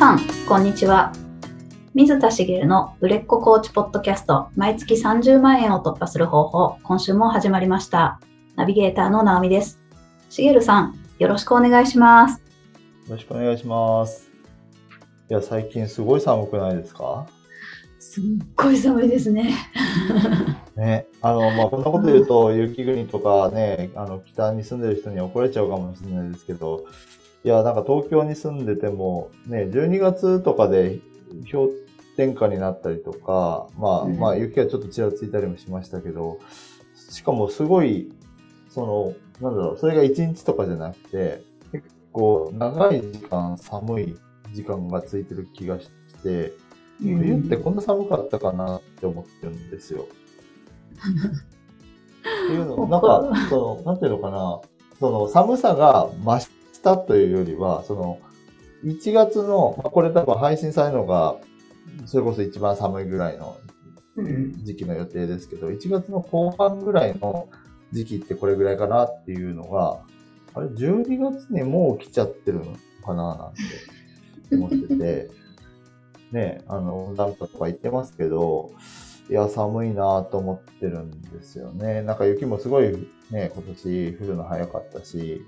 さん、こんにちは。水田茂の売れっ子コーチポッドキャスト、毎月30万円を突破する方法、今週も始まりました。ナビゲーターの直美です。茂さん、よろしくお願いします。よろしくお願いします。いや、最近すごい寒くないですか？すっごい寒いですね。ね、あの、まあ、こんなこと言うと、雪国とかね、あの、北に住んでる人に怒られちゃうかもしれないですけど、いや、なんか東京に住んでても、ね、12月とかで氷点下になったりとか、まあ、まあ、雪がちょっとちらついたりもしましたけど、しかもすごい、その、なんだろう、それが1日とかじゃなくて、結構長い時間寒い時間がついてる気がして、冬ってこんな寒かったかなって思ってるんですよ。っていうのなんか、その、なんていうのかな、その寒さが増したというよりは、その、1月の、まあ、これ多分配信されるのが、それこそ一番寒いぐらいの時期の予定ですけど、1月の後半ぐらいの時期ってこれぐらいかなっていうのが、あれ、12月にもう来ちゃってるのかななんて思ってて、ね、あの、温暖化とか言ってますけど、いや、寒いなと思ってるんですよね。なんか雪もすごいね、今年降るの早かったし、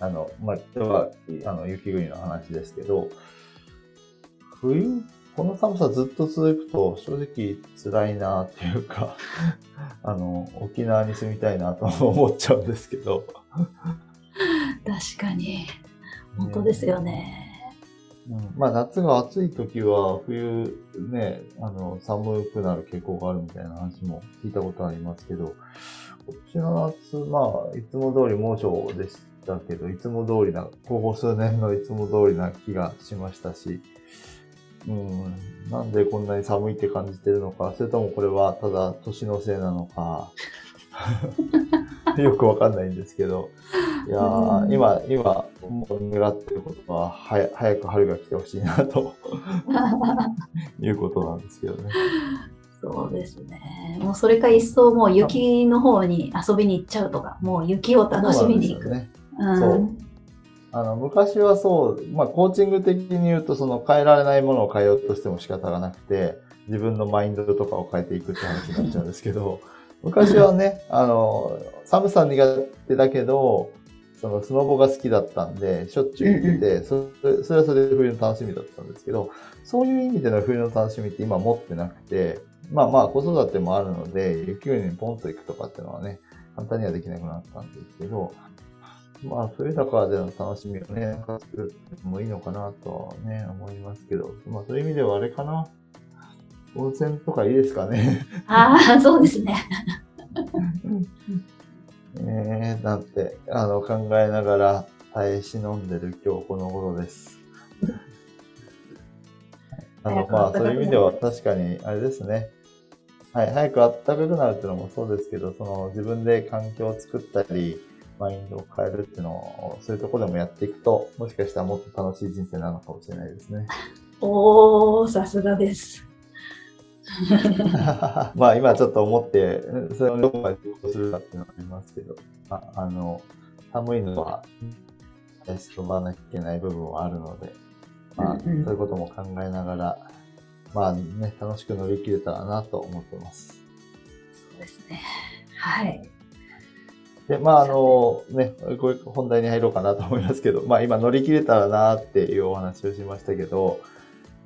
あの、まあ、今日は、あの、雪国の話ですけど、冬、この寒さずっと続くと正直辛いなっていうか あの、沖縄に住みたいなと思っちゃうんですけど確かに。本当ですよね。うん、まあ夏が暑い時は冬ね、あの寒くなる傾向があるみたいな話も聞いたことありますけど、こっちの夏、まあいつも通り猛暑でしたけど、いつも通りな、ここ数年のいつも通りな気がしましたし、うん、なんでこんなに寒いって感じてるのか、それともこれはただ年のせいなのか、よくわかんないんですけど、いやー、今、今、願ってることは、は早く春が来てほしいなと いうことなんですけどね。そうですね。もうそれか一層もう雪の方に遊びに行っちゃうとか、もう雪を楽しみに行く。ね、う。ん、そうあの昔はそう、まあ、コーチング的に言うと、その変えられないものを変えようとしても仕方がなくて、自分のマインドとかを変えていくって話になっちゃうんですけど、昔はね、あの、寒さ苦手だけど、そのスノボが好きだったんで、しょっちゅう行ってて、それそれはそれで冬の楽しみだったんですけど、そういう意味での冬の楽しみって今持ってなくて、まあまあ子育てもあるので、雪国にポンと行くとかっていうのはね、簡単にはできなくなったんですけど、まあ冬だからでの楽しみをね、作るってもいいのかなとはね、思いますけど、まあそういう意味ではあれかな。温泉とかいいですかね。ああ、そうですね。えー、なんて、あの、考えながら耐え忍んでる今日この頃です。あの、まあ、そういう意味では確かに、あれですね。はい、早く暖かくなるっていうのもそうですけど、その自分で環境を作ったり、マインドを変えるっていうのを、そういうところでもやっていくと、もしかしたらもっと楽しい人生なのかもしれないですね。おー、さすがです。まあ今ちょっと思って、それをどこまで実行するかっていうのはありますけど、ああの、寒いのは、飛ばなきゃいけない部分はあるので、まあ、そういうことも考えながら、まあね、楽しく乗り切れたらなと思ってます。そうですね。はい。で、まあ、あの、ね、これ本題に入ろうかなと思いますけど、まあ今乗り切れたらなっていうお話をしましたけど、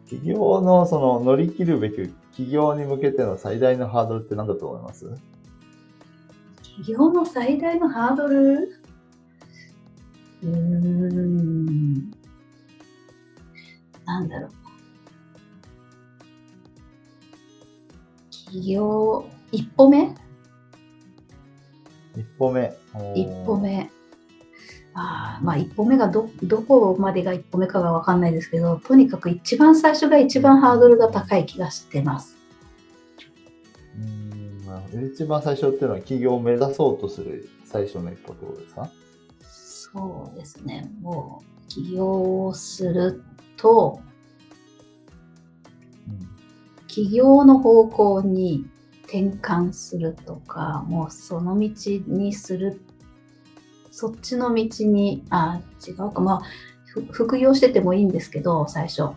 企業のその乗り切るべき企業に向けての最大のハードルって何だと思います？企業の最大のハードル？うーん。なんだろう。企業、一歩目？一歩目。一歩目。あまあ一歩目がどどこまでが一歩目かが分かんないですけどとにかく一番最初が一番ハードルが高い気がしてます。うん一番最初っていうのは企業を目指そうとする最初の一歩ってことですか？そうですねもう起業をすると、うん、起業の方向に転換するとかもうその道にするそっちの道に、あ、違うか、まあ、ふ副業しててもいいんですけど、最初。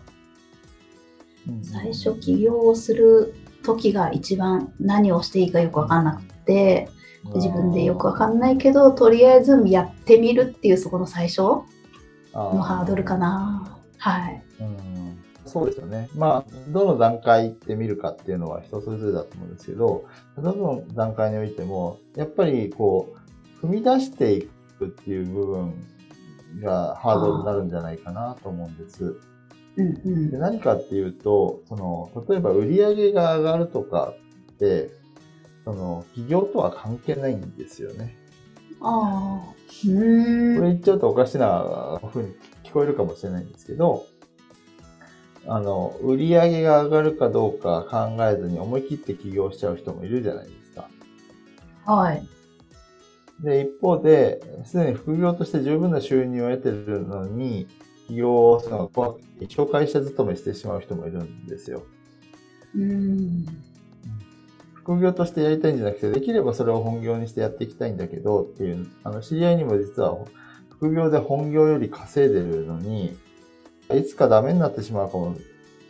最初起業をする時が一番何をしていいかよくわかんなくて、自分でよくわかんないけど、とりあえずやってみるっていうそこの最初のハードルかな。はい。うんそうですよね。まあ、どの段階で見るかっていうのは人それぞれだと思うんですけど、どの段階においても、やっぱりこう、踏み出していくっていう部分がハードルになるんじゃないかなと思うんです。うんうん、で何かっていうと、その、例えば売り上げが上がるとかって、その、企業とは関係ないんですよね。ああ。これ言っちゃうとおかしなふうに聞こえるかもしれないんですけど、あの、売り上げが上がるかどうか考えずに思い切って起業しちゃう人もいるじゃないですか。はい。で、一方で、すでに副業として十分な収入を得てるのに、起業をするのが怖くて、一生会社勤めしてしまう人もいるんですよ。うん。副業としてやりたいんじゃなくて、できればそれを本業にしてやっていきたいんだけどっていう、あの、知り合いにも実は、副業で本業より稼いでるのに、いつかダメになってしまうかも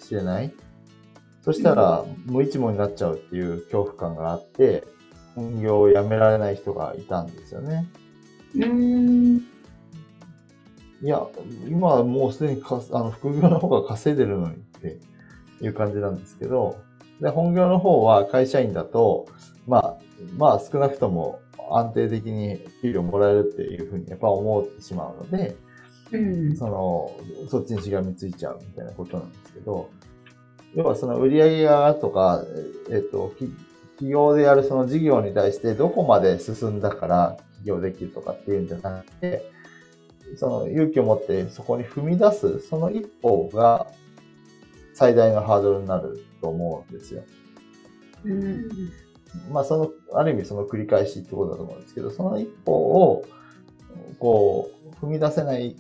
しれない？そしたら、無一文になっちゃうっていう恐怖感があって、本業を辞められない人がいたんですよね。うん。いや、今はもうすでにかあの副業の方が稼いでるのにっていう感じなんですけど、で、本業の方は会社員だと、まあ、まあ少なくとも安定的に給料もらえるっていうふうにやっぱ思ってしまうので、うん、その、そっちにしがみついちゃうみたいなことなんですけど、要はその売り上げがとか、えっと、企業でやるその事業に対してどこまで進んだから起業できるとかっていうんじゃなくて、その勇気を持ってそこに踏み出す、その一歩が最大のハードルになると思うんですよ。うん、まあその、ある意味その繰り返しってことだと思うんですけど、その一歩を、こう、踏み出せない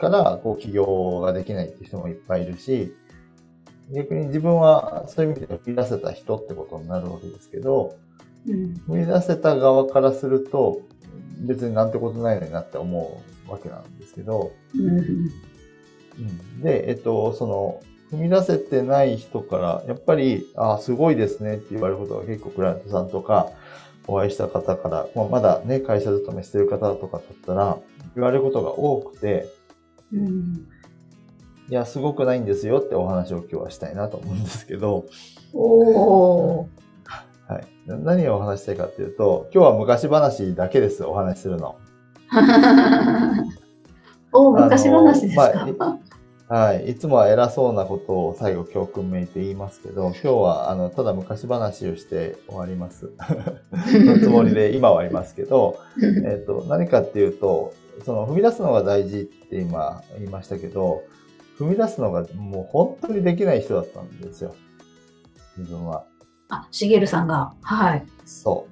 から、こう、起業ができないって人もいっぱいいるし、逆に自分はそういう意味で踏み出せた人ってことになるわけですけど、うん、踏み出せた側からすると、別になんてことないのになって思うわけなんですけど、うん、うん、で、えっと、その、踏み出せてない人から、やっぱり、ああ、すごいですねって言われることが結構クライアントさんとか、お会いした方から、まあ、まだね、会社勤めしてる方とかだったら、言われることが多くて、うん、いや、すごくないんですよってお話を今日はしたいなと思うんですけど。おはい。何をお話したいかっていうと、今日は昔話だけです、お話しするの。お昔話ですか、まあ、はい。いつもは偉そうなことを最後教訓めいて言いますけど、今日は、あの、ただ昔話をして終わります。のつもりで今はいますけど、えっ、と、何かっていうと、その踏み出すのが大事って今言いましたけど、踏み出すのがもう本当にできない人だったんですよ。自分は。あ、しげるさんが。はい。そ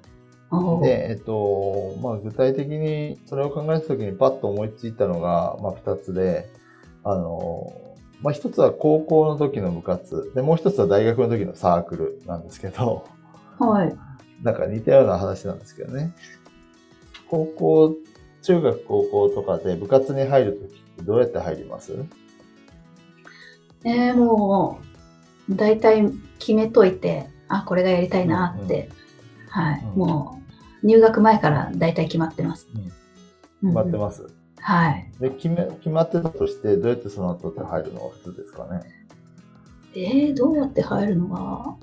う。で、えっと、まあ具体的にそれを考えたときにパッと思いついたのが、まあ二つで、あの、まあ一つは高校の時の部活、で、もう一つは大学の時のサークルなんですけど、はい。なんか似たような話なんですけどね。高校中学、高校とかで部活に入るときってどうやって入ります？えー、もう、大体決めといて、あ、これがやりたいなって、うん。うん、はい、うん、もう、入学前から大体決まってます。うん、決まってます、うん、はい。で、決め、決まってたとして、どうやってその後って入るのが普通ですかね？えー、どうやって入るのが、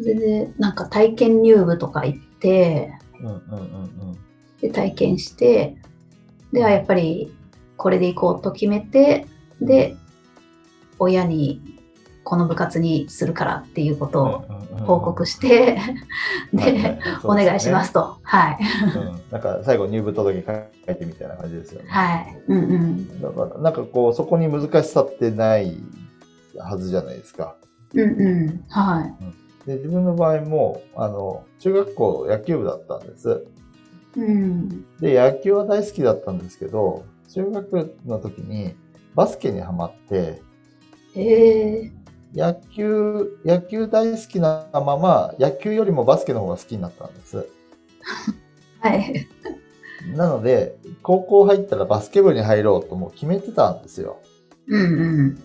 全然、なんか体験入部とか行って、うんうんうんうん、で、体験して、ではやっぱりこれで行こうと決めて、で、親にこの部活にするからっていうことを報告して、で、お願いしますと。はい。なんか最後入部届書いてみたいな感じですよね。はい。うんうん。だから、なんかこう、そこに難しさってないはずじゃないですか。うんうん。はい。で、自分の場合も、あの、中学校野球部だったんです。うん、で、野球は大好きだったんですけど、中学の時にバスケにはまって、え野球、野球大好きなまま、野球よりもバスケの方が好きになったんです。はい。なので、高校入ったらバスケ部に入ろうともう決めてたんですよ。うんうん。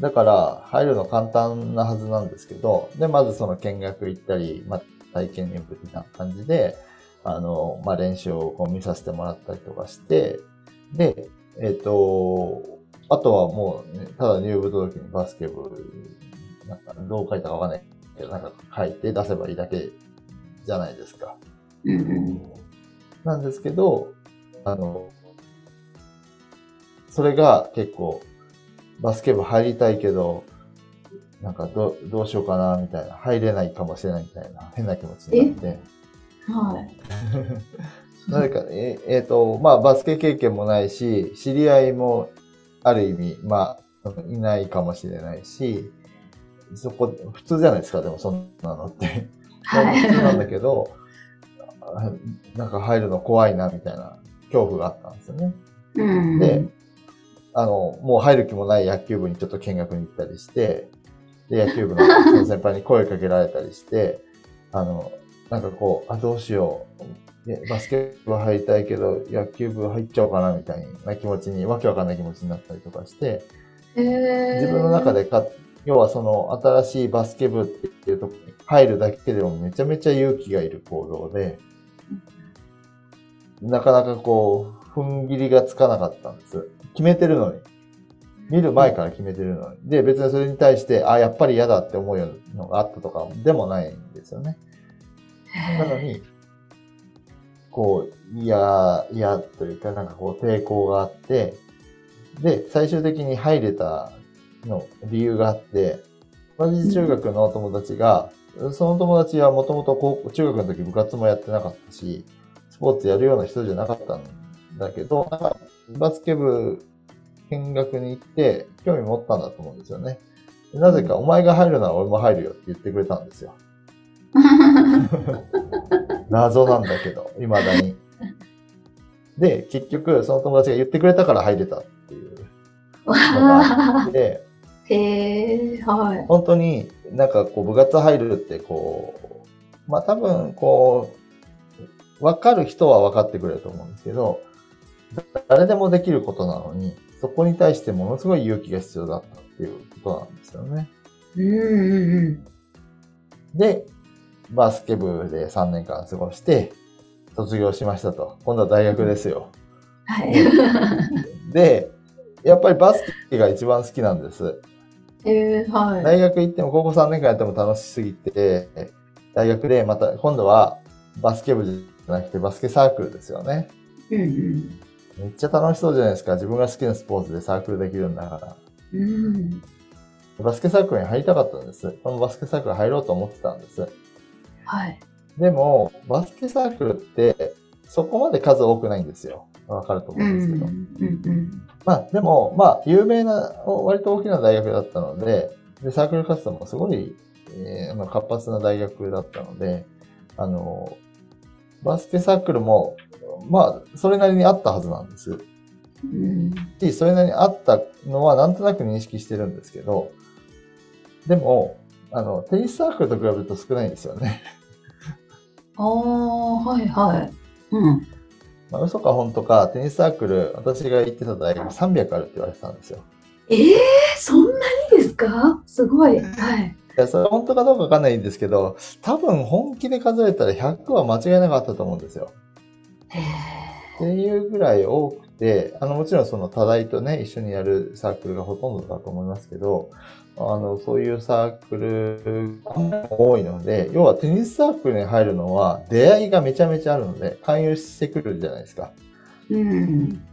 だから、入るの簡単なはずなんですけど、で、まずその見学行ったり、まあ、体験入部的な感じで、あの、まあ、練習をこう見させてもらったりとかして、で、えっ、と、あとはもう、ね、ただ入部届にバスケ部、なんかどう書いたかわかんないけど、なんか書いて出せばいいだけじゃないですか。うんうん。なんですけど、あの、それが結構、バスケ部入りたいけど、なんかどどうしようかな、みたいな。入れないかもしれないみたいな、変な気持ちになって。はい。なぜか、ええーと、まあ、バスケ経験もないし、知り合いもある意味、まあ、いないかもしれないし、そこ、普通じゃないですか、でもそんなのって。はい。普通なんだけど、あなんか入るの怖いな、みたいな恐怖があったんですよね。うん。で、あの、もう入る気もない野球部にちょっと見学に行ったりして、で、野球部の先輩に声かけられたりして、あの、なんかこう、あ、どうしよう。でバスケ部入りたいけど、野球部入っちゃおうかな、みたいな気持ちに、わけわかんない気持ちになったりとかして、へー自分の中でか、要はその新しいバスケ部っていうとこに入るだけでもめちゃめちゃ勇気がいる行動で、なかなかこう、踏ん切りがつかなかったんです。決めてるのに。見る前から決めてるのに。で、別にそれに対して、あ、やっぱり嫌だって思うのがあったとかでもないんですよね。なのに、こう、嫌、嫌というか、なんかこう抵抗があって、で、最終的に入れたの理由があって、同じ中学の友達が、その友達はもともと中学の時部活もやってなかったし、スポーツやるような人じゃなかったんだけど、なんかバスケ部見学に行って興味持ったんだと思うんですよね。でなぜか、お前が入るなら俺も入るよって言ってくれたんですよ。謎なんだけど、未だに。で、結局、その友達が言ってくれたから入れたっていうのがあって、へえ、はい。本当になんかこう部活入るってこう、まあ多分こう、わかる人は分かってくれると思うんですけど、誰でもできることなのに、そこに対してものすごい勇気が必要だったっていうことなんですよね。うんうんうん。で、バスケ部で3年間過ごして、卒業しましたと。今度は大学ですよ。はい。で、やっぱりバスケが一番好きなんです。へえ、はい。大学行っても高校3年間やっても楽しすぎて、大学でまた今度はバスケ部じゃなくてバスケサークルですよね。うんうん。めっちゃ楽しそうじゃないですか。自分が好きなスポーツでサークルできるんだから。うん。バスケサークルに入りたかったんです。このバスケサークル入ろうと思ってたんです。はい。でも、バスケサークルってそこまで数多くないんですよ。わかると思ううんんですけど。うんまあ、でも、まあ、有名な、割と大きな大学だったので、で、サークル活動もすごい、えー活発な大学だったので、あの、バスケサークルも、まあ、それなりにあったはずなんです。うん。し、それなりにあったのはなんとなく認識してるんですけど、でも、あの、テニスサークルと比べると少ないんですよね。ああ、はいはい。うん。まあ、嘘か本当か、テニスサークル、私が行ってた大学300あるって言われてたんですよ。ええそんなにですか？すごい。はい。いや、それは本当かどうかわかんないんですけど、多分本気で数えたら100は間違いなかったと思うんですよ。へっていうぐらい多くて、あの、もちろんその多大とね、一緒にやるサークルがほとんどだと思いますけど、あの、そういうサークルが多いので、要はテニスサークルに入るのは出会いがめちゃめちゃあるので、勧誘してくるじゃないですか。え。うん。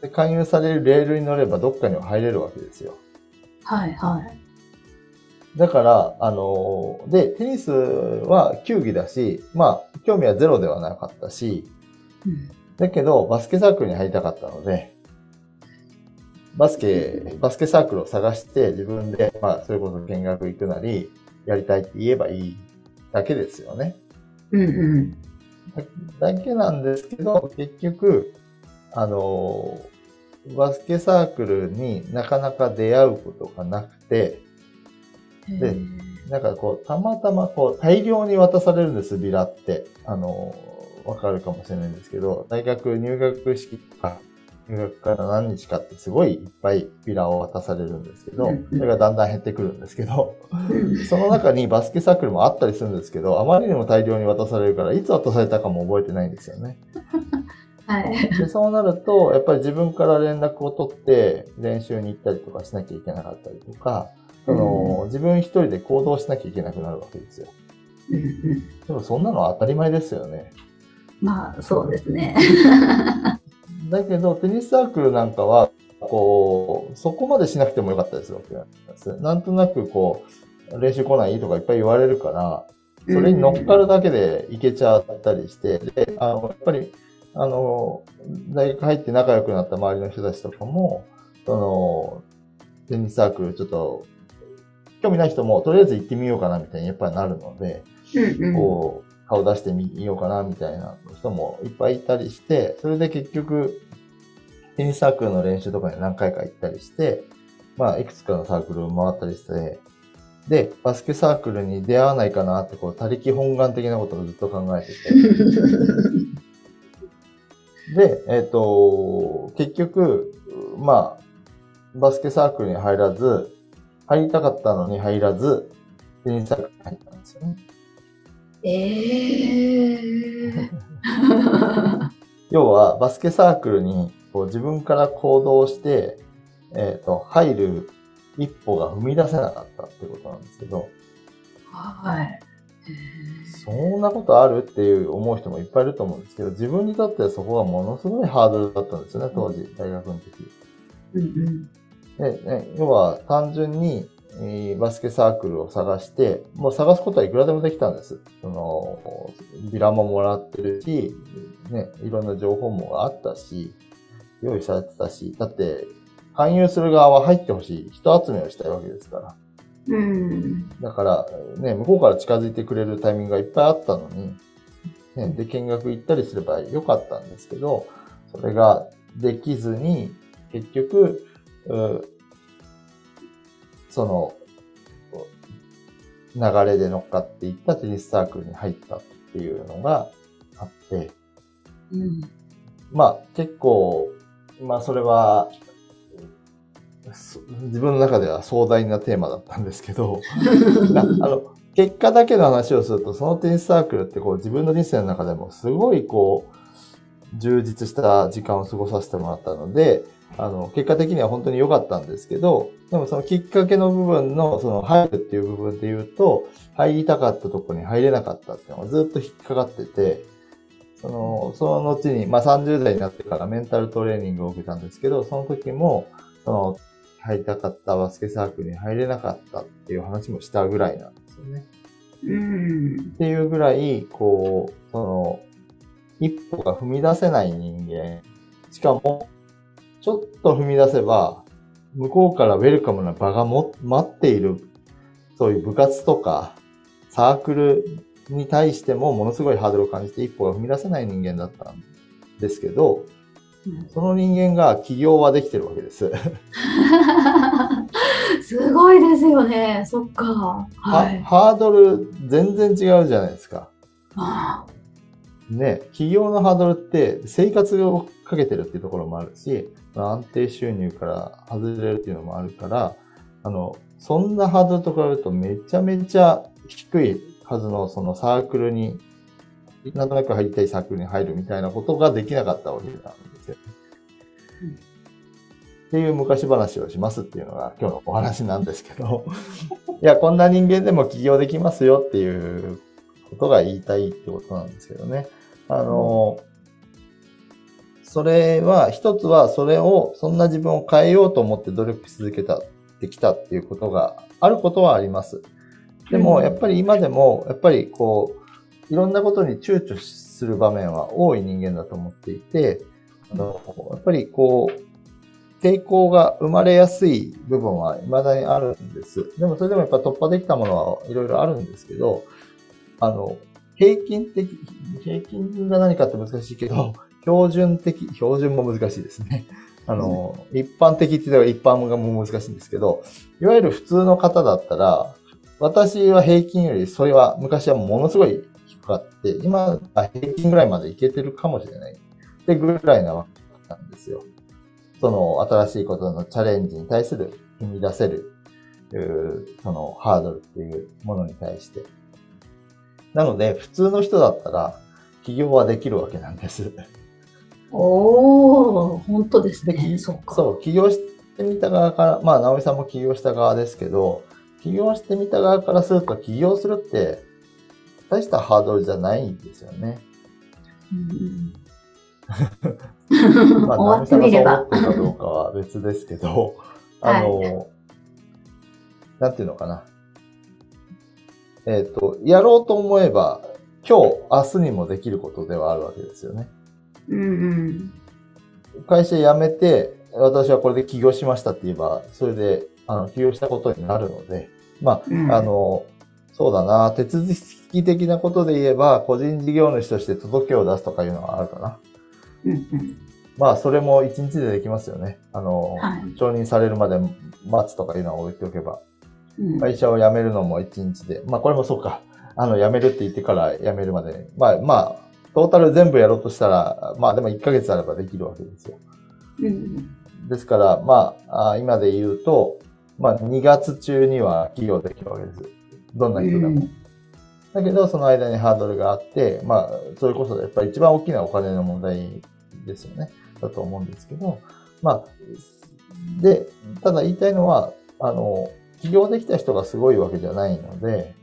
で勧誘されるレールに乗ればどっかには入れるわけですよ。はいはい。だから、あの、で、テニスは球技だし、まあ、興味はゼロではなかったし、うん。だけど、バスケサークルに入りたかったので、バスケ、バスケサークルを探して自分で、まあ、それこそ見学行くなり、やりたいって言えばいいだけですよね。うんうん。だだけなんですけど、結局、あの、バスケサークルになかなか出会うことがなくて、でなんかこう、たまたまこう、大量に渡されるんです、ビラって。あの、わかるかもしれないんですけど、大学入学式とか入学から何日かってすごいいっぱいビラを渡されるん。ですけど、それがだん。だん。減ってくるん。ですけど、その中にバスケサークルもあったりするん。ですけど、あまりにも大量に渡されるから、いつ渡されたかも覚えてないん。ですよね。はい。でそうなると、やっぱり自分から連絡を取って練習に行ったりとかしなきゃいけなかったりとか、その自分一人で行動しなきゃいけなくなるわけですよ。でもそん。なのは当たり前ですよね。まあ、そうですね。だけど、テニスサークルなんかは、こう、そこまでしなくてもよかったりするわけな。なんとなくこう、練習来ないとかいっぱい言われるから、それに乗っかるだけでいけちゃったりして、で、あの、やっぱり、あの、大学入って仲良くなった周りの人たちとかも、その、テニスサークルちょっと、興味ない人もとりあえず行ってみようかなみたいにやっぱりなるので、こう、顔出してみようかなみたいな人もいっぱいいたりして、それで結局、テニスサークルの練習とかに何回か行ったりして、まあ、いくつかのサークルを回ったりして、で、バスケサークルに出会わないかなって、こう、他力本願的なことをずっと考えてて。で、えっ、と、結局、まあ、バスケサークルに入らず、入りたかったのに入らず、テニスサークルに入ったんですよね。ええ 要は、バスケサークルにこう自分から行動して、えっ、と、入る一歩が踏み出せなかったってことなんですけど、はい。そんなことあるっていう思う人もいっぱいいると思うんですけど、自分にとってはそこがものすごいハードルだったんですよね、当時、大学の時。うんうんで、ね、要は単純に、えーバスケサークルを探して、もう探すことはいくらでもできたんです。その、ビラももらってるし、ね、いろんな情報もあったし、用意されてたし、だって、勧誘する側は入ってほしい人集めをしたいわけですから。うん。だから、ね、向こうから近づいてくれるタイミングがいっぱいあったのに、ね、で、見学行ったりすればよかったんですけど、それができずに、結局、うその、流れで乗っかっていったテニスサークルに入ったっていうのがあって、うん。まあ結構、まあそれは、そ自分の中では壮大なテーマだったんですけど、なあの、結果だけの話をすると、そのテニスサークルってこう自分の人生の中でもすごいこう、充実した時間を過ごさせてもらったので、あの、結果的には本当に良かったんですけど、でもそのきっかけの部分の、その入るっていう部分で言うと、入りたかったところに入れなかったっていうのがずっと引っかかってて、その、その後に、まあ30代になってからメンタルトレーニングを受けたんですけど、その時も、その、入りたかったバスケサークルに入れなかったっていう話もしたぐらいなんですよね。うん。っていうぐらい、こう、その、一歩が踏み出せない人間。しかも、ちょっと踏み出せば、向こうからウェルカムな場がも待っている、そういう部活とか、サークルに対してもものすごいハードルを感じて一歩が踏み出せない人間だったんですけど、その人間が起業はできてるわけです。すごいですよね。そっか。は。はいハードル全然違うじゃないですか。あね、企業のハードルって生活をかけてるっていうところもあるし、安定収入から外れるっていうのもあるから、あの、そんなハードルと比べるとめちゃめちゃ低いはずのそのサークルに、なんとなく入りたいサークルに入るみたいなことができなかったわけなんですよ。うんっていう昔話をしますっていうのが今日のお話なんですけど、いや、こんな人間でも起業できますよっていうことが言いたいってことなんですけどね。あの、それは、一つはそれを、そんな自分を変えようと思って努力し続けた、できたっていうことがあることはあります。でも、うんやっぱり今でも、やっぱりこう、いろんなことに躊躇する場面は多い人間だと思っていて、あのやっぱりこう、抵抗が生まれやすい部分は未だにあるんです。でもそれでもやっぱ突破できたものはいろいろあるんですけど、あの、平均的、平均が何かって難しいけど、標準的、標準も難しいですね。あの、一般的って言ったら一般がも難しいんですけど、いわゆる普通の方だったら、私は平均よりそれは昔はものすごい低かって、今は平均ぐらいまでいけてるかもしれない。ってぐらいなわけなんですよ。その新しいことのチャレンジに対する踏み出せる、そのハードルっていうものに対して。なので、普通の人だったら、起業はできるわけなんです。おー、本当ですね。そう、起業してみた側から、まあ、直美さんも起業した側ですけど、起業してみた側からすると、起業するって、大したハードルじゃないんですよね。うんまあ、終わってみれば。かどうかは別ですけど、あの、はい、なんていうのかな。えっ、ー、と、やろうと思えば、今日、明日にもできることではあるわけですよね。うんうん。会社辞めて、私はこれで起業しましたって言えば、それで、あの、起業したことになるので、まあ、うん、あの、そうだな、手続き的なことで言えば、個人事業主として届けを出すとかいうのはあるかな。うんうん。まあ、それも一日でできますよね。あの、はい、承認されるまで待つとかいうのは置いておけば。うん、会社を辞めるのも一日で。まあ、これもそうか。あの、辞めるって言ってから辞めるまで。まあ、まあ、トータル全部やろうとしたら、まあ、でも1ヶ月あればできるわけですよ。うん、ですから、まあ、今で言うと、まあ、2月中には起業できるわけです。どんな人でも。うんだけど、その間にハードルがあって、まあ、それこそやっぱり一番大きなお金の問題ですよね。だと思うんですけど、まあ、で、ただ言いたいのは、あの、起業できた人がすごいわけじゃないので、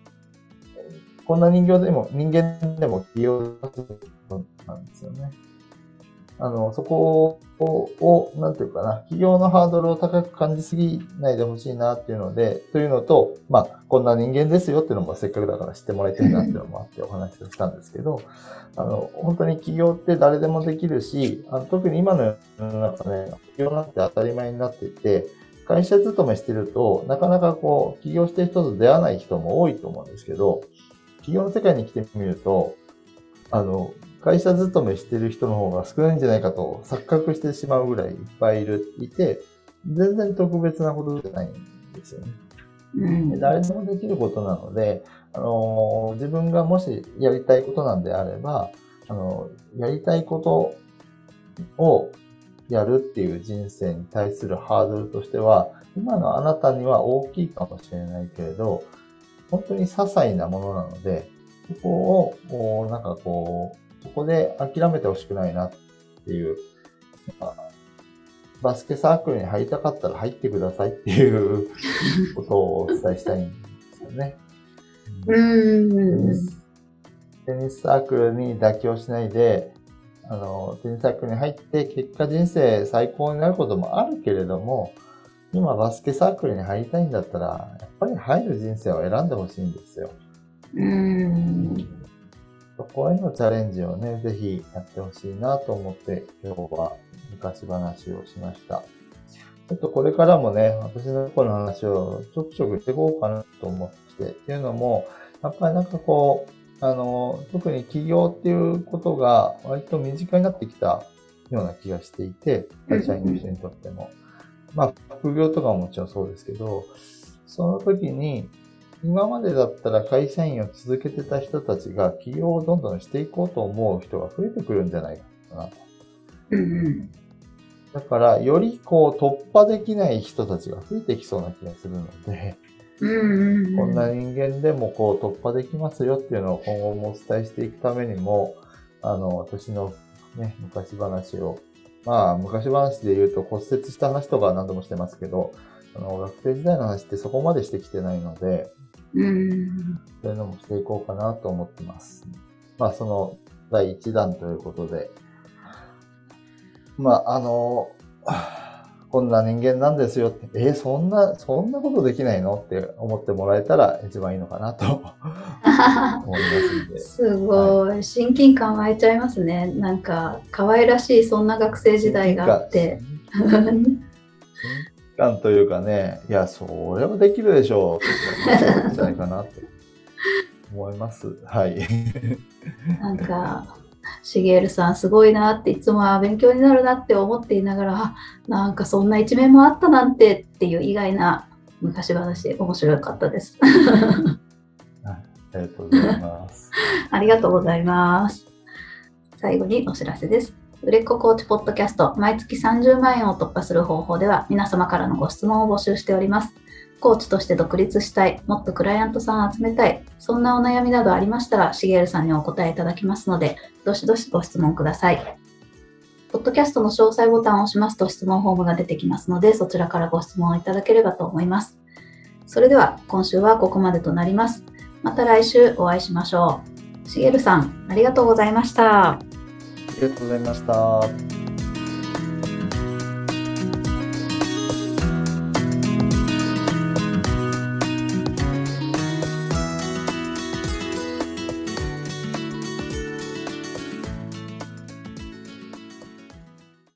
こんな人形でも、人間でも起業なんですよね。あの、そこを、なんていうかな、企業のハードルを高く感じすぎないでほしいなっていうので、というのと、まあ、こんな人間ですよっていうのもせっかくだから知ってもらいたいなっていうのもあってお話をしたんですけど、あの、本当に起業って誰でもできるし、あの特に今の世の中ね、起業なんて当たり前になっていて、会社勤めしてると、なかなかこう、起業してる人と出会わない人も多いと思うんですけど、起業の世界に来てみると、あの、会社勤めしてる人の方が少ないんじゃないかと錯覚してしまうぐらいいっぱいいる、いて、全然特別なことじゃないんですよね。うん、誰でもできることなので、あの自分がもしやりたいことなんであれば、あのやりたいことをやるっていう人生に対するハードルとしては、今のあなたには大きいかもしれないけれど、本当に些細なものなので、そこを、なんかこう、そこで諦めてほしくないなっていう、まあ、バスケサークルに入りたかったら入ってくださいっていう ことをお伝えしたいんですよね。うんテニスサークルに妥協しないで、あの、テニスサークルに入って結果人生最高になることもあるけれども、今バスケサークルに入りたいんだったら、やっぱり入る人生を選んでほしいんですよ。うん。そこへのチャレンジをね、ぜひやってほしいなと思って、今日は昔話をしました。ちょっとこれからもね、私のこの話をちょくちょくしていこうかなと思って、っていうのも、やっぱりなんかこう、あの、特に起業っていうことが割と身近になってきたような気がしていて、会社員の人にとっても。まあ、副業とかももちろんそうですけど、その時に、今までだったら会社員を続けてた人たちが起業をどんどんしていこうと思う人が増えてくるんじゃないかなと。だから、よりこう突破できない人たちが増えてきそうな気がするので、こんな人間でもこう突破できますよっていうのを今後もお伝えしていくためにも、あの、私のね、昔話を、まあ、昔話で言うと骨折した話とか何度もしてますけど、あの、学生時代の話ってそこまでしてきてないので、うん、そういうのもしていこうかなと思ってます。まあ、その第1弾ということで、まあ、あの、こんな人間なんですよって、えー、そんな、そんなことできないの？って思ってもらえたら一番いいのかなと思いますんで。すごい、はい、親近感湧いちゃいますね。なんか、可愛らしい、そんな学生時代があって。感というかね、いや、それはできるでしょうじゃないかなって思います。はい。なんか、しげるさんすごいなっていつもは勉強になるなって思っていながらなんかそんな一面もあったなんてっていう意外な昔話面白かったです。ありがとうございます。ありがとうございます。最後にお知らせです。売れっ子コーチポッドキャスト、毎月30万円を突破する方法では、皆様からのご質問を募集しております。コーチとして独立したい、もっとクライアントさんを集めたい、そんなお悩みなどありましたら、しげるさんにお答えいただきますので、どしどしご質問ください。ポッドキャストの詳細ボタンを押しますと質問フォームが出てきますので、そちらからご質問をいただければと思います。それでは、今週はここまでとなります。また来週お会いしましょう。しげるさん、ありがとうございました。ありがとうございました。